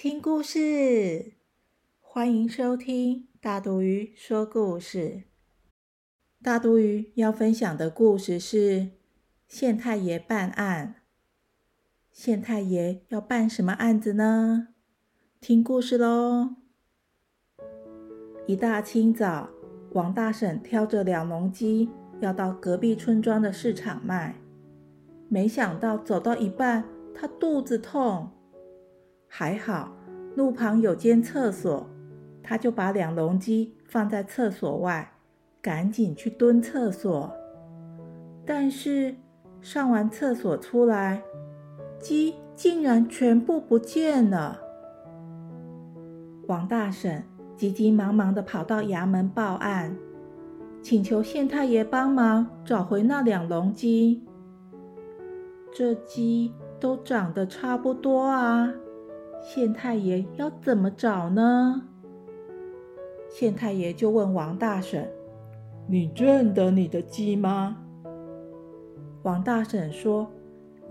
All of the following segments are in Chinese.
听故事！欢迎收听大肚鱼说故事。大肚鱼要分享的故事是县太爷办案。县太爷要办什么案子呢？听故事喽！一大清早，王大婶挑着两笼鸡要到隔壁村庄的市场卖，没想到走到一半，他肚子痛。还好，路旁有间厕所，他就把两笼鸡放在厕所外，赶紧去蹲厕所。但是上完厕所出来，鸡竟然全部不见了。王大婶急急忙忙地跑到衙门报案，请求县太爷帮忙找回那两笼鸡。这鸡都长得差不多啊！县太爷要怎么找呢？县太爷就问王大婶：“你认得你的鸡吗？”王大婶说：“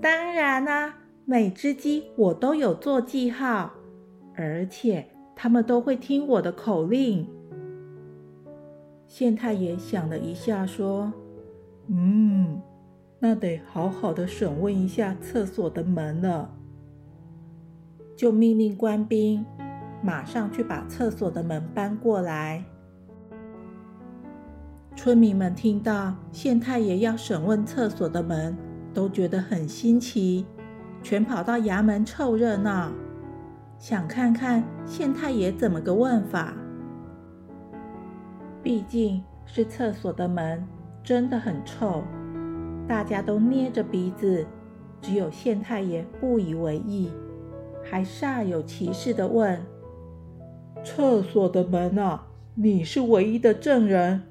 当然啦，每只鸡我都有做记号，而且它们都会听我的口令。”县太爷想了一下，说：“嗯，那得好好的审问一下厕所的门了。”就命令官兵马上去把厕所的门搬过来。村民们听到县太爷要审问厕所的门，都觉得很新奇，全跑到衙门凑热闹，想看看县太爷怎么个问法。毕竟是厕所的门，真的很臭，大家都捏着鼻子，只有县太爷不以为意。还煞有其事地问：“厕所的门啊，你是唯一的证人。”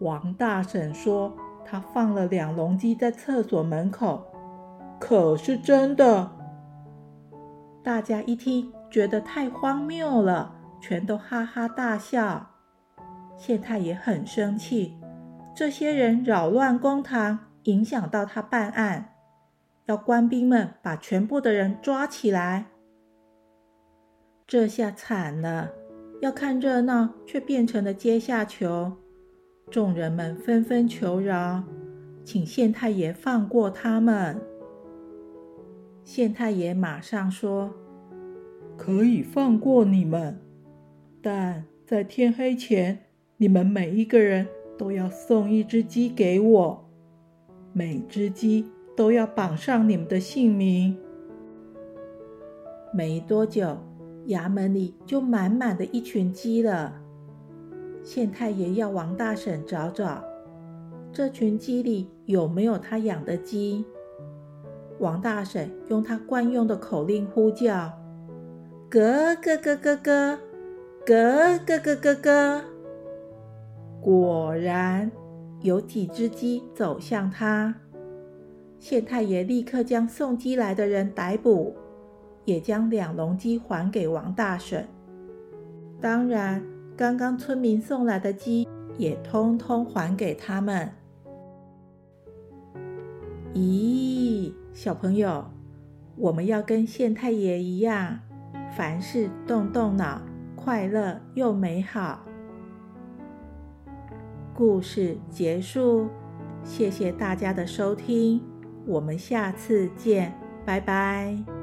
王大婶说：“他放了两笼鸡在厕所门口，可是真的。”大家一听，觉得太荒谬了，全都哈哈大笑。县太爷很生气，这些人扰乱公堂，影响到他办案，要官兵们把全部的人抓起来。这下惨了，要看热闹，却变成了阶下囚。众人们纷纷求饶，请县太爷放过他们。县太爷马上说：“可以放过你们，但在天黑前，你们每一个人都要送一只鸡给我，每只鸡都要绑上你们的姓名。”没多久。衙门里就满满的一群鸡了。县太爷要王大婶找找，这群鸡里有没有他养的鸡。王大婶用他惯用的口令呼叫：“咯咯咯咯咯，咯咯咯咯咯。”果然有几只鸡走向他。县太爷立刻将送鸡来的人逮捕。也将两笼鸡还给王大婶。当然，刚刚村民送来的鸡也通通还给他们。咦，小朋友，我们要跟县太爷一样，凡事动动脑，快乐又美好。故事结束，谢谢大家的收听，我们下次见，拜拜。